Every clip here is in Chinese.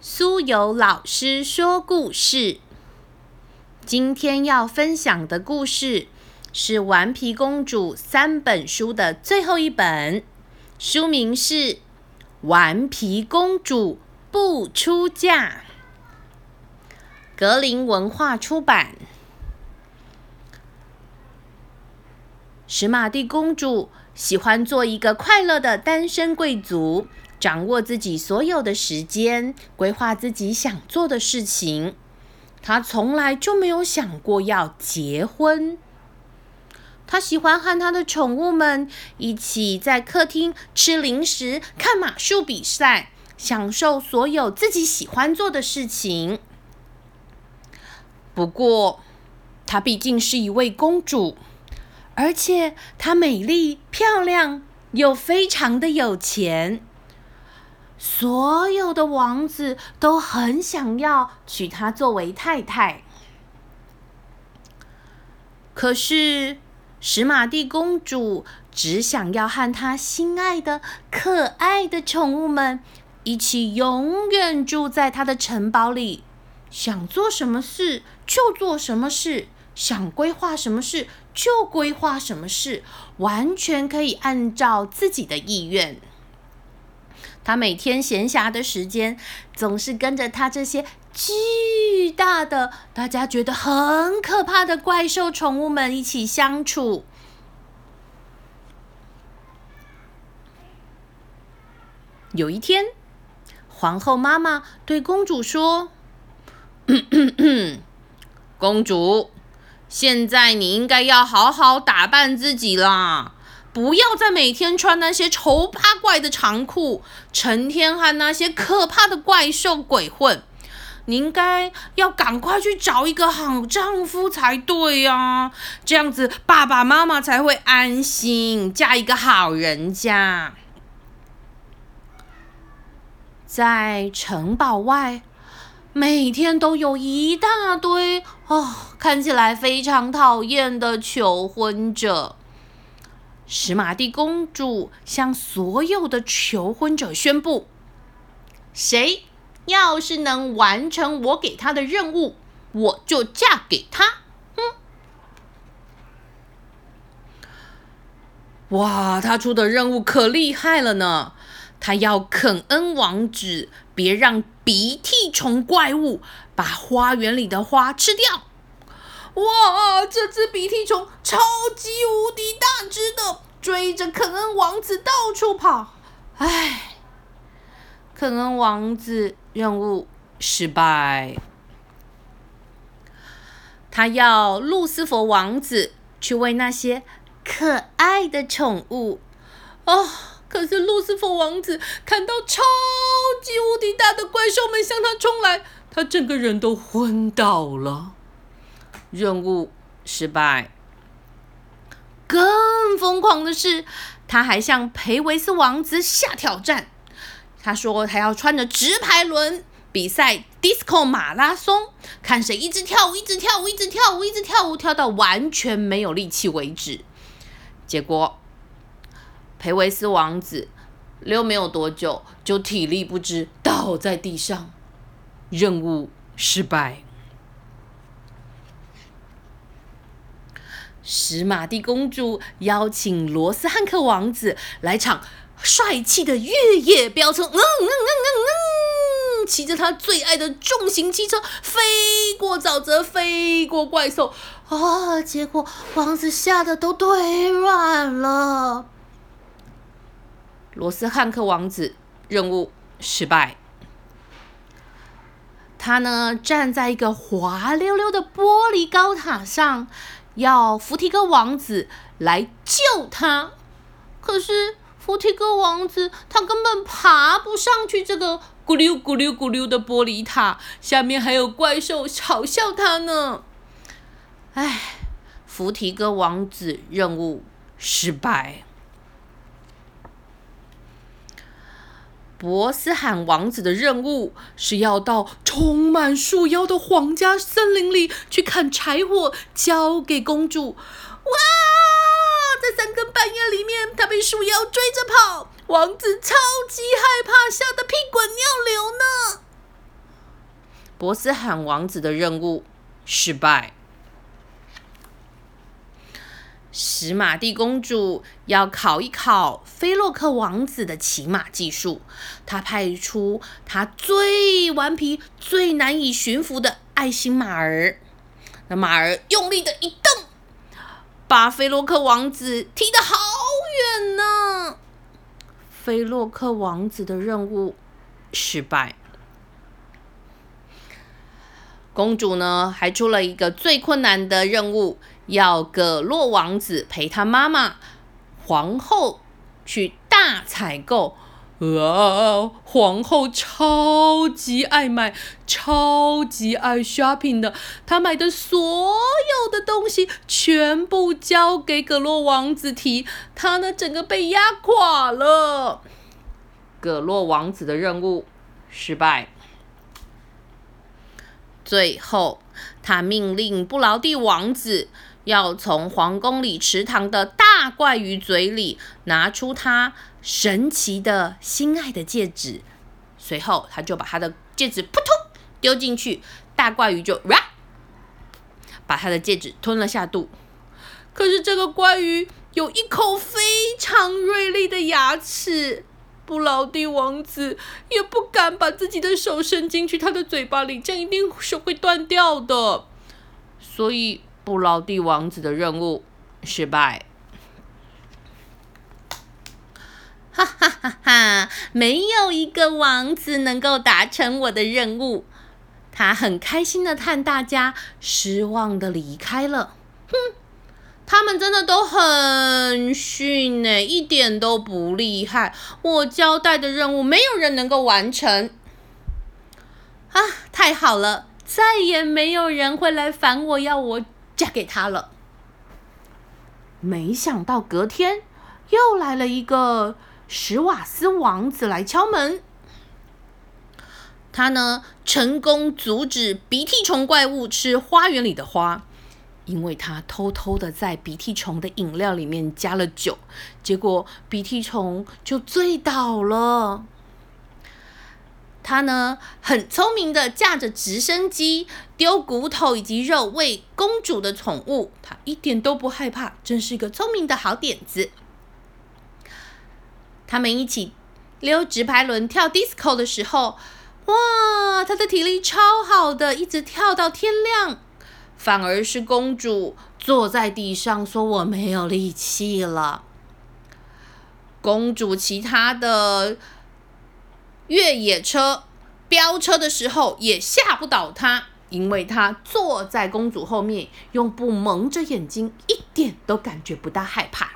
苏有老师说故事。今天要分享的故事是《顽皮公主》三本书的最后一本，书名是《顽皮公主不出嫁》，格林文化出版。史玛蒂公主喜欢做一个快乐的单身贵族。掌握自己所有的时间，规划自己想做的事情。他从来就没有想过要结婚。他喜欢和他的宠物们一起在客厅吃零食、看马术比赛，享受所有自己喜欢做的事情。不过，她毕竟是一位公主，而且她美丽、漂亮，又非常的有钱。所有的王子都很想要娶她作为太太，可是史玛蒂公主只想要和她心爱的、可爱的宠物们一起永远住在她的城堡里，想做什么事就做什么事，想规划什么事就规划什么事，完全可以按照自己的意愿。他每天闲暇的时间，总是跟着他这些巨大的、大家觉得很可怕的怪兽宠物们一起相处。有一天，皇后妈妈对公主说：“公主，现在你应该要好好打扮自己啦。”不要再每天穿那些丑八怪的长裤，成天和那些可怕的怪兽鬼混。你应该要赶快去找一个好丈夫才对呀，这样子爸爸妈妈才会安心，嫁一个好人家。在城堡外，每天都有一大堆哦，看起来非常讨厌的求婚者。史玛蒂公主向所有的求婚者宣布：“谁要是能完成我给她的任务，我就嫁给他。”哼！哇，他出的任务可厉害了呢！他要肯恩王子别让鼻涕虫怪物把花园里的花吃掉。哇，这只鼻涕虫超级无敌大只的，追着肯恩王子到处跑。唉，肯恩王子任务失败。他要路斯佛王子去喂那些可爱的宠物。哦，可是路斯佛王子看到超级无敌大的怪兽们向他冲来，他整个人都昏倒了。任务失败。更疯狂的是，他还向培维斯王子下挑战。他说他要穿着直排轮比赛 disco 马拉松，看谁一直跳舞，一直跳舞，一直跳舞，一直跳舞，跳到完全没有力气为止。结果，培维斯王子溜没有多久就体力不支倒在地上。任务失败。史玛蒂公主邀请罗斯汉克王子来场帅气的越野飙车，嗯嗯嗯嗯嗯，骑着他最爱的重型汽车飞过沼泽，飞过怪兽，啊！结果王子吓得都腿软了。罗斯汉克王子任务失败，他呢站在一个滑溜溜的玻璃高塔上。要福提哥王子来救他，可是福提哥王子他根本爬不上去这个咕溜咕溜咕溜的玻璃塔，下面还有怪兽嘲笑他呢。唉，福提哥王子任务失败。博斯罕王子的任务是要到充满树妖的皇家森林里去砍柴火，交给公主。哇，在三更半夜里面，他被树妖追着跑，王子超级害怕，吓得屁滚尿流呢。波斯罕王子的任务失败。史玛蒂公主要考一考菲洛克王子的骑马技术，她派出她最顽皮、最难以驯服的爱心马儿。那马儿用力的一蹬，把菲洛克王子踢得好远呢。菲洛克王子的任务失败。公主呢，还出了一个最困难的任务。要葛洛王子陪他妈妈皇后去大采购，啊，皇后超级爱买，超级爱 shopping 的，她买的所有的东西全部交给葛洛王子提，他呢整个被压垮了。葛洛王子的任务失败，最后他命令布劳蒂王子。要从皇宫里池塘的大怪鱼嘴里拿出他神奇的心爱的戒指，随后他就把他的戒指扑通丢进去，大怪鱼就哇，把他的戒指吞了下肚。可是这个怪鱼有一口非常锐利的牙齿，布劳蒂王子也不敢把自己的手伸进去他的嘴巴里，这样一定手会断掉的，所以。布劳蒂王子的任务失败，哈哈哈哈！没有一个王子能够达成我的任务。他很开心的看大家失望的离开了。哼，他们真的都很逊呢，一点都不厉害。我交代的任务没有人能够完成。啊，太好了，再也没有人会来烦我要我。嫁给他了，没想到隔天又来了一个史瓦斯王子来敲门。他呢成功阻止鼻涕虫怪物吃花园里的花，因为他偷偷的在鼻涕虫的饮料里面加了酒，结果鼻涕虫就醉倒了。他呢，很聪明的驾着直升机丢骨头以及肉喂公主的宠物，他一点都不害怕，真是一个聪明的好点子。他们一起溜直排轮跳 disco 的时候，哇，他的体力超好的，一直跳到天亮。反而是公主坐在地上说：“我没有力气了。”公主其他的。越野车飙车的时候也吓不倒他，因为他坐在公主后面，用布蒙着眼睛，一点都感觉不到害怕。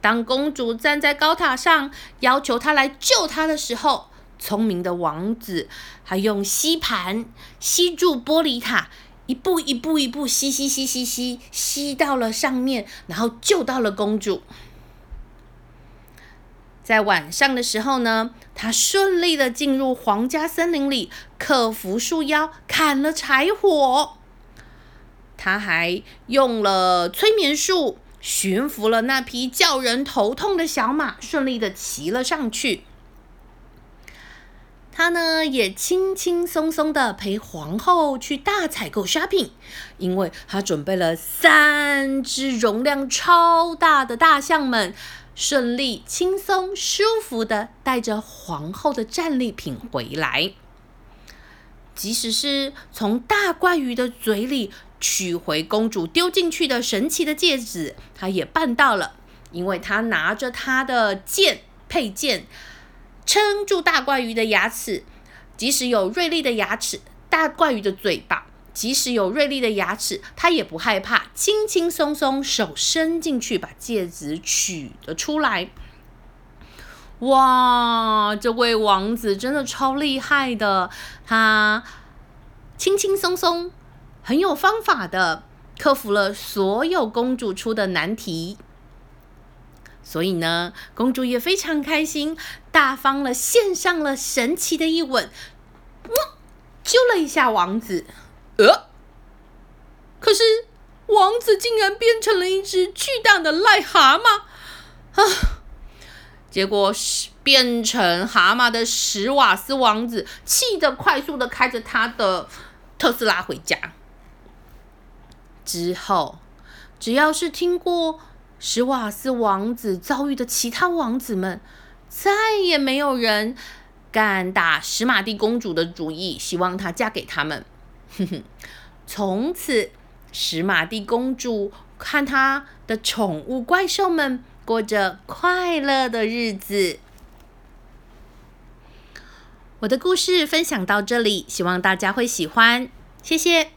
当公主站在高塔上要求他来救她的时候，聪明的王子还用吸盘吸住玻璃塔，一步一步一步吸吸吸吸吸吸到了上面，然后救到了公主。在晚上的时候呢，他顺利的进入皇家森林里，克服树妖，砍了柴火。他还用了催眠术，驯服了那匹叫人头痛的小马，顺利的骑了上去。他呢，也轻轻松松的陪皇后去大采购 shopping，因为他准备了三只容量超大的大象们。顺利、轻松、舒服的带着皇后的战利品回来，即使是从大怪鱼的嘴里取回公主丢进去的神奇的戒指，他也办到了。因为他拿着他的剑佩剑，撑住大怪鱼的牙齿，即使有锐利的牙齿，大怪鱼的嘴巴。即使有锐利的牙齿，他也不害怕，轻轻松松手伸进去把戒指取了出来。哇，这位王子真的超厉害的，他轻轻松松，很有方法的克服了所有公主出的难题。所以呢，公主也非常开心，大方了献上了神奇的一吻，哇揪了一下王子。呃，可是王子竟然变成了一只巨大的癞蛤蟆啊！结果是变成蛤蟆的史瓦斯王子，气得快速的开着他的特斯拉回家。之后，只要是听过史瓦斯王子遭遇的其他王子们，再也没有人敢打史玛蒂公主的主意，希望她嫁给他们。哼哼，从此石马蒂公主看她的宠物怪兽们过着快乐的日子。我的故事分享到这里，希望大家会喜欢，谢谢。